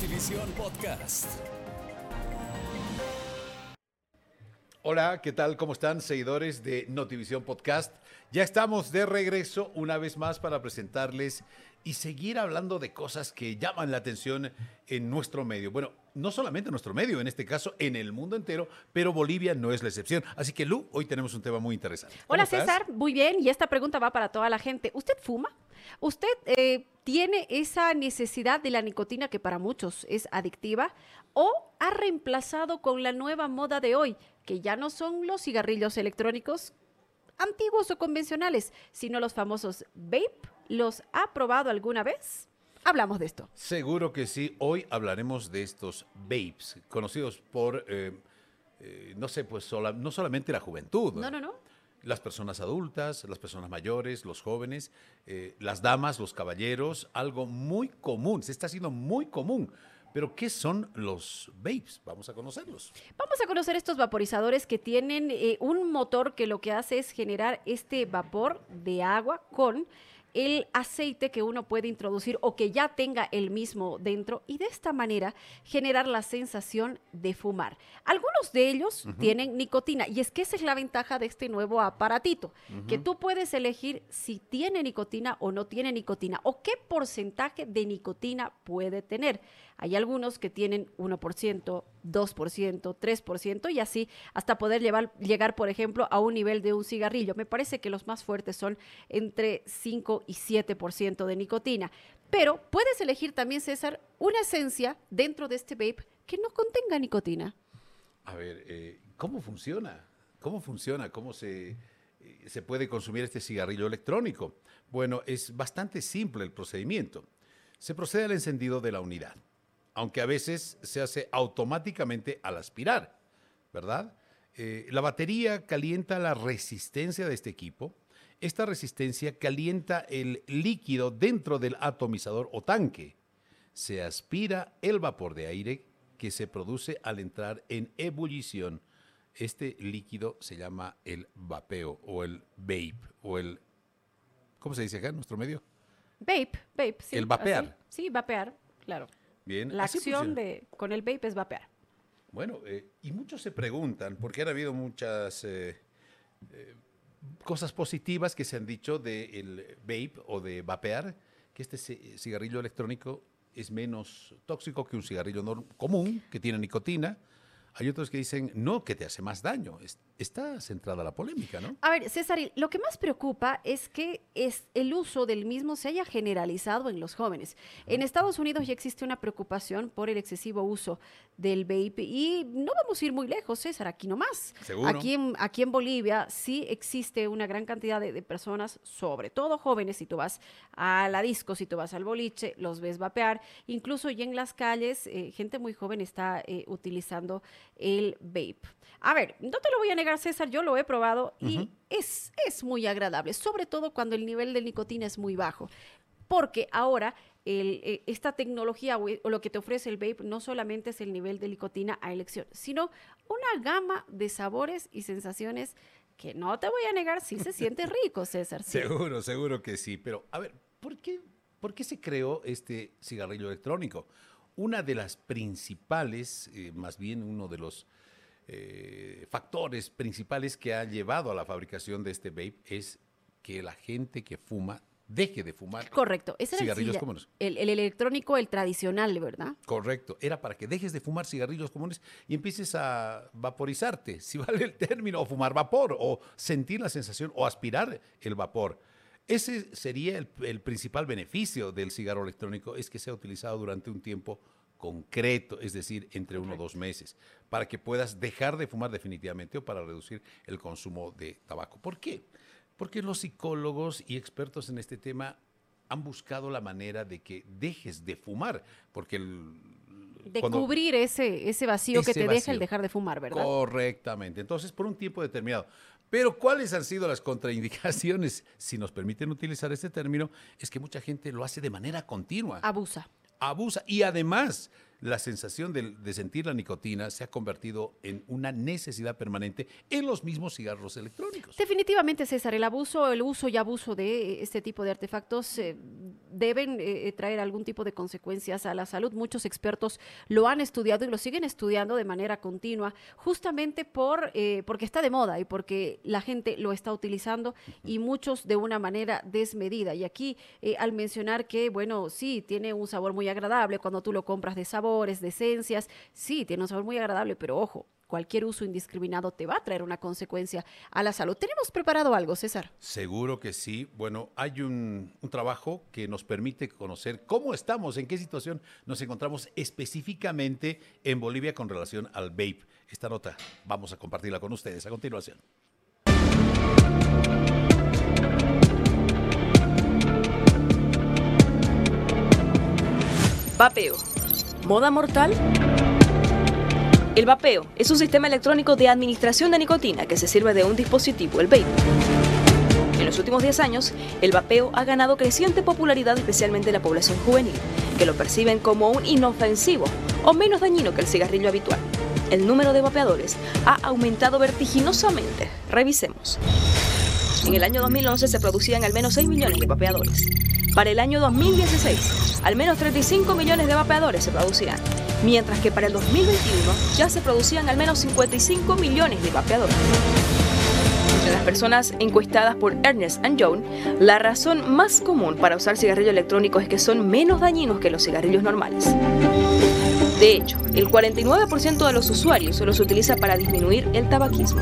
Notivisión Podcast. Hola, ¿qué tal? ¿Cómo están, seguidores de Notivisión Podcast? Ya estamos de regreso una vez más para presentarles y seguir hablando de cosas que llaman la atención en nuestro medio. Bueno, no solamente en nuestro medio, en este caso en el mundo entero, pero Bolivia no es la excepción. Así que Lu, hoy tenemos un tema muy interesante. Hola César, muy bien, y esta pregunta va para toda la gente. ¿Usted fuma? ¿Usted eh, tiene esa necesidad de la nicotina que para muchos es adictiva o ha reemplazado con la nueva moda de hoy, que ya no son los cigarrillos electrónicos antiguos o convencionales, sino los famosos vape? ¿Los ha probado alguna vez? Hablamos de esto. Seguro que sí. Hoy hablaremos de estos vapes, conocidos por, eh, eh, no sé, pues no solamente la juventud. No, no, no. Las personas adultas, las personas mayores, los jóvenes, eh, las damas, los caballeros, algo muy común, se está haciendo muy común. Pero, ¿qué son los vapes? Vamos a conocerlos. Vamos a conocer estos vaporizadores que tienen un motor que lo que hace es generar este vapor de agua con el aceite que uno puede introducir o que ya tenga el mismo dentro y de esta manera generar la sensación de fumar. Algunos de ellos tienen nicotina y es que esa es la ventaja de este nuevo aparatito, que tú puedes elegir si tiene nicotina o no tiene nicotina o qué porcentaje de nicotina puede tener. Hay algunos que tienen 1%, 2%, 3% y así hasta poder llevar, llegar, por ejemplo, a un nivel de un cigarrillo. Me parece que los más fuertes son entre 5 y 7% de nicotina. Pero puedes elegir también, César, una esencia dentro de este vape que no contenga nicotina. A ver, eh, ¿cómo funciona? ¿Cómo funciona? ¿Cómo se, eh, se puede consumir este cigarrillo electrónico? Bueno, es bastante simple el procedimiento. Se procede al encendido de la unidad aunque a veces se hace automáticamente al aspirar, ¿verdad? Eh, la batería calienta la resistencia de este equipo. Esta resistencia calienta el líquido dentro del atomizador o tanque. Se aspira el vapor de aire que se produce al entrar en ebullición. Este líquido se llama el vapeo o el vape o el... ¿Cómo se dice acá en nuestro medio? Vape, vape, sí. El vapear. Sí, vapear, claro. La acción de con el vape es vapear. Bueno, eh, y muchos se preguntan, porque han habido muchas eh, eh, cosas positivas que se han dicho del vape o de vapear, que este cigarrillo electrónico es menos tóxico que un cigarrillo común, que tiene nicotina, hay otros que dicen, no, que te hace más daño. Está centrada la polémica, ¿no? A ver, César, lo que más preocupa es que es el uso del mismo se haya generalizado en los jóvenes. En Estados Unidos ya existe una preocupación por el excesivo uso del vape y no vamos a ir muy lejos, César, aquí nomás. ¿Seguro? Aquí en, aquí en Bolivia sí existe una gran cantidad de, personas, sobre todo jóvenes, si tú vas a la disco, si tú vas al boliche, los ves vapear, incluso ya en las calles, eh, gente muy joven está eh, utilizando el vape. A ver, no te lo voy a negar, César, yo lo he probado y es, es muy agradable, sobre todo cuando el nivel de nicotina es muy bajo. Porque ahora eh, esta tecnología o, lo que te ofrece el vape no solamente es el nivel de nicotina a elección, sino una gama de sabores y sensaciones que no te voy a negar, sí se siente rico, César. Seguro, seguro que sí. Pero, a ver, ¿por qué, ¿por qué se creó este cigarrillo electrónico? Una de las principales, eh, más bien uno de los eh, factores principales que ha llevado a la fabricación de este vape es que la gente que fuma deje de fumar Correcto. Ese cigarrillos comunes. El, el, electrónico, el tradicional, ¿verdad? Correcto. Era para que dejes de fumar cigarrillos comunes y empieces a vaporizarte, si vale el término, o fumar vapor, o sentir la sensación, o aspirar el vapor. Ese sería el, principal beneficio del cigarro electrónico, es que sea utilizado durante un tiempo concreto, es decir, entre uno o dos meses, para que puedas dejar de fumar definitivamente o para reducir el consumo de tabaco. ¿Por qué? Porque los psicólogos y expertos en este tema han buscado la manera de que dejes de fumar, porque el, de cubrir ese, ese vacío que te deja el dejar de fumar, ¿verdad? Correctamente. Entonces, por un tiempo determinado. Pero ¿cuáles han sido las contraindicaciones? Si nos permiten utilizar este término, es que mucha gente lo hace de manera continua. Abusa. Abusa. Y además, la sensación de, sentir la nicotina se ha convertido en una necesidad permanente en los mismos cigarros electrónicos. Definitivamente, César, el abuso, el uso y abuso de este tipo de artefactos eh, deben eh, eh, traer algún tipo de consecuencias a la salud. Muchos expertos lo han estudiado y lo siguen estudiando de manera continua, justamente por, eh, porque está de moda y porque la gente lo está utilizando y muchos de una manera desmedida. Y aquí, al mencionar que, bueno, sí, tiene un sabor muy agradable cuando tú lo compras de sabores, de esencias, sí, tiene un sabor muy agradable, pero ojo, cualquier uso indiscriminado te va a traer una consecuencia a la salud. ¿Tenemos preparado algo, César? Seguro que sí. Bueno, hay un, trabajo que nos permite conocer cómo estamos, en qué situación nos encontramos específicamente en Bolivia con relación al vape. Esta nota vamos a compartirla con ustedes a continuación. Vapeo. ¿Moda mortal? El vapeo es un sistema electrónico de administración de nicotina que se sirve de un dispositivo, el vape. En los últimos 10 años, el vapeo ha ganado creciente popularidad especialmente en la población juvenil, que lo perciben como un inofensivo o menos dañino que el cigarrillo habitual. El número de vapeadores ha aumentado vertiginosamente. Revisemos. En el año 2011 se producían al menos 6 millones de vapeadores. Para el año 2016, al menos 35 millones de vapeadores se producían mientras que para el 2021 ya se producían al menos 55 millones de vapeadores. Entre las personas encuestadas por Ernest Young, la razón más común para usar cigarrillo electrónico es que son menos dañinos que los cigarrillos normales. De hecho, el 49% de los usuarios se utiliza para disminuir el tabaquismo,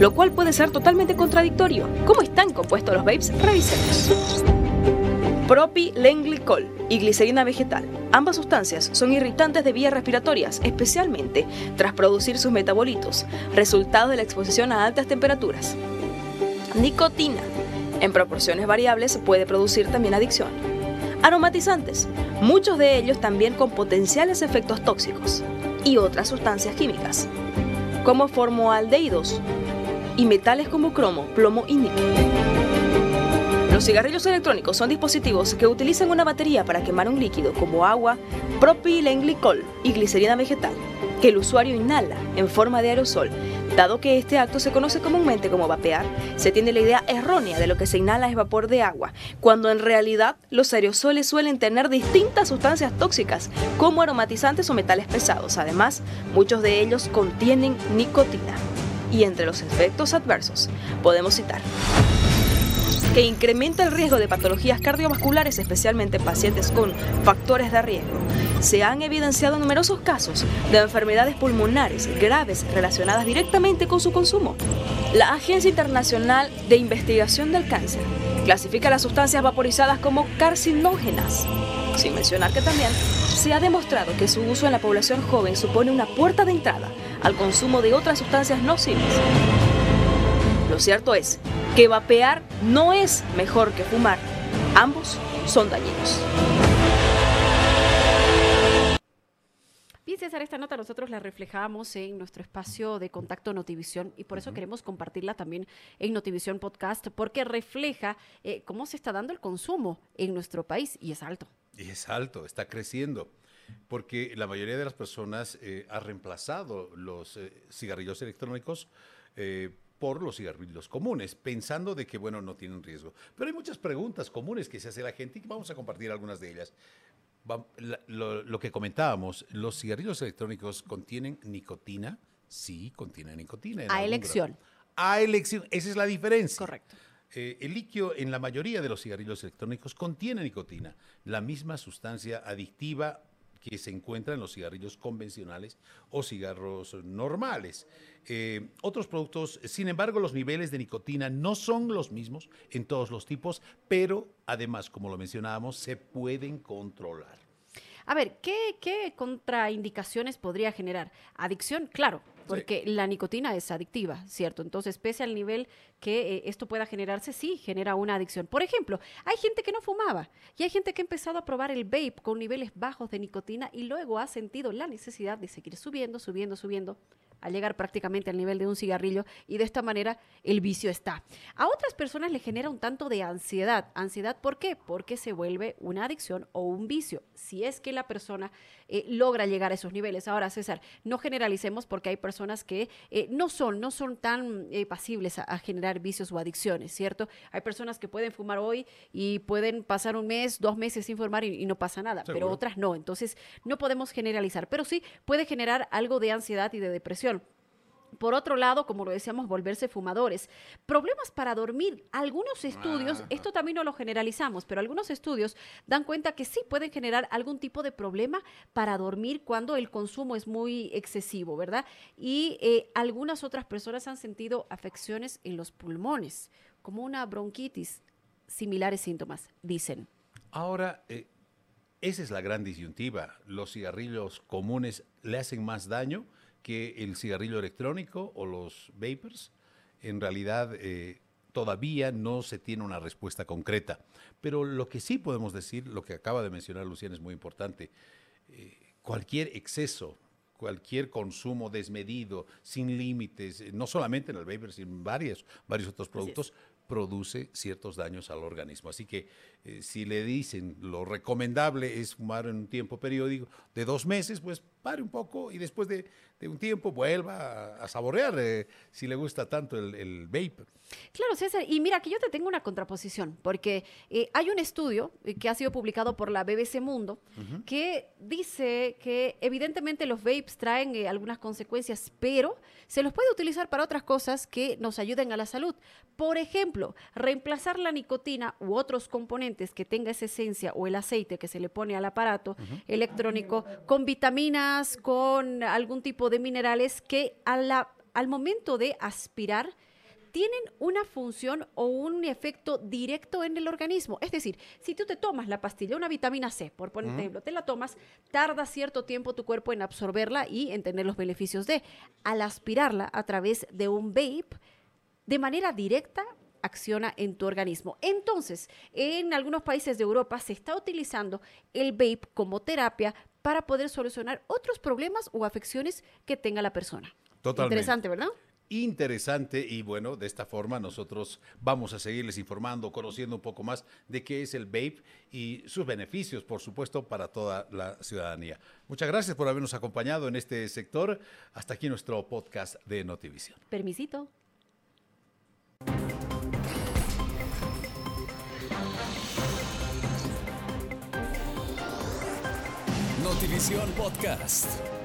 lo cual puede ser totalmente contradictorio. ¿Cómo están compuestos los vapes? Revisemos. Propilenglicol y glicerina vegetal. Ambas sustancias son irritantes de vías respiratorias, especialmente tras producir sus metabolitos, resultado de la exposición a altas temperaturas. Nicotina. En proporciones variables puede producir también adicción. Aromatizantes, muchos de ellos también con potenciales efectos tóxicos. Y otras sustancias químicas, como formaldehídos y metales como cromo, plomo y níquel. Los cigarrillos electrónicos son dispositivos que utilizan una batería para quemar un líquido como agua, propilenglicol y glicerina vegetal, que el usuario inhala en forma de aerosol. Dado que este acto se conoce comúnmente como vapear, se tiene la idea errónea de lo que se inhala es vapor de agua, cuando en realidad los aerosoles suelen tener distintas sustancias tóxicas, como aromatizantes o metales pesados. Además, muchos de ellos contienen nicotina. Y entre los efectos adversos podemos citar que incrementa el riesgo de patologías cardiovasculares, especialmente en pacientes con factores de riesgo. Se han evidenciado numerosos casos de enfermedades pulmonares graves relacionadas directamente con su consumo. La Agencia Internacional de Investigación del Cáncer clasifica las sustancias vaporizadas como carcinógenas, sin mencionar que también se ha demostrado que su uso en la población joven supone una puerta de entrada al consumo de otras sustancias nocivas. Lo cierto es que vapear no es mejor que fumar. Ambos son dañinos. Bien, César, esta nota nosotros la reflejamos en nuestro espacio de contacto Notivisión y por eso queremos compartirla también en Notivisión Podcast, porque refleja eh, cómo se está dando el consumo en nuestro país y es alto. Y es alto, está creciendo, porque la mayoría de las personas eh, ha reemplazado los eh, cigarrillos electrónicos por los cigarrillos comunes, pensando de que, bueno, no tienen riesgo. Pero hay muchas preguntas comunes que se hace la gente y vamos a compartir algunas de ellas. Lo, que comentábamos, ¿los cigarrillos electrónicos contienen nicotina? Sí, contienen nicotina. A elección. A elección, esa es la diferencia. Correcto. Eh, el litio en la mayoría de los cigarrillos electrónicos contiene nicotina, la misma sustancia adictiva que se encuentra en los cigarrillos convencionales o cigarros normales. Eh, otros productos, sin embargo, los niveles de nicotina no son los mismos en todos los tipos, pero además, como lo mencionábamos, se pueden controlar. A ver, ¿qué, qué contraindicaciones podría generar? Adicción, claro, porque la nicotina es adictiva, ¿cierto? Entonces, pese al nivel que eh, esto pueda generarse, sí genera una adicción. Por ejemplo, hay gente que no fumaba y hay gente que ha empezado a probar el vape con niveles bajos de nicotina y luego ha sentido la necesidad de seguir subiendo, subiendo, subiendo a llegar prácticamente al nivel de un cigarrillo y de esta manera el vicio está. A otras personas le genera un tanto de ansiedad. ¿Ansiedad por qué? Porque se vuelve una adicción o un vicio, si es que la persona eh, logra llegar a esos niveles. Ahora, César, no generalicemos porque hay personas que eh, no son, no son tan eh, pasibles a, generar vicios o adicciones, ¿cierto? Hay personas que pueden fumar hoy y pueden pasar un mes, dos meses sin fumar y, no pasa nada, pero otras no. Entonces, no podemos generalizar, pero sí puede generar algo de ansiedad y de depresión. Por otro lado, como lo decíamos, volverse fumadores. Problemas para dormir. Algunos estudios, esto también no lo generalizamos, pero algunos estudios dan cuenta que sí pueden generar algún tipo de problema para dormir cuando el consumo es muy excesivo, ¿verdad? Y eh, algunas otras personas han sentido afecciones en los pulmones, como una bronquitis, similares síntomas, dicen. Ahora, eh, esa es la gran disyuntiva. Los cigarrillos comunes le hacen más daño que el cigarrillo electrónico o los vapors, en realidad eh, todavía no se tiene una respuesta concreta. Pero lo que sí podemos decir, lo que acaba de mencionar Luciana es muy importante, eh, cualquier exceso, cualquier consumo desmedido, sin límites, eh, no solamente en el vapor, sino en varios, varios otros productos, produce ciertos daños al organismo. Así que si le dicen lo recomendable es fumar en un tiempo periódico de dos meses, pues pare un poco y después de, un tiempo vuelva a, saborear eh, si le gusta tanto el, el, vape. Claro, César, y mira que yo te tengo una contraposición, porque eh, hay un estudio eh, que ha sido publicado por la BBC Mundo que dice que evidentemente los vapes traen algunas consecuencias, pero se los puede utilizar para otras cosas que nos ayuden a la salud. Por ejemplo, reemplazar la nicotina u otros componentes que tenga esa esencia o el aceite que se le pone al aparato electrónico con vitaminas, con algún tipo de minerales que al momento de aspirar tienen una función o un efecto directo en el organismo. Es decir, si tú te tomas la pastilla, una vitamina C, por ejemplo, te la tomas, tarda cierto tiempo tu cuerpo en absorberla y en tener los beneficios de. Al aspirarla a través de un vape, de manera directa acciona en tu organismo. Entonces, en algunos países de Europa se está utilizando el vape como terapia para poder solucionar otros problemas o afecciones que tenga la persona. Totalmente. Interesante, ¿verdad? interesante y bueno, de esta forma nosotros vamos a seguirles informando, conociendo un poco más de qué es el vape y sus beneficios, por supuesto, para toda la ciudadanía. Muchas gracias por habernos acompañado en este sector. Hasta aquí nuestro podcast de Notivisión. Permisito. Notivisión Podcast.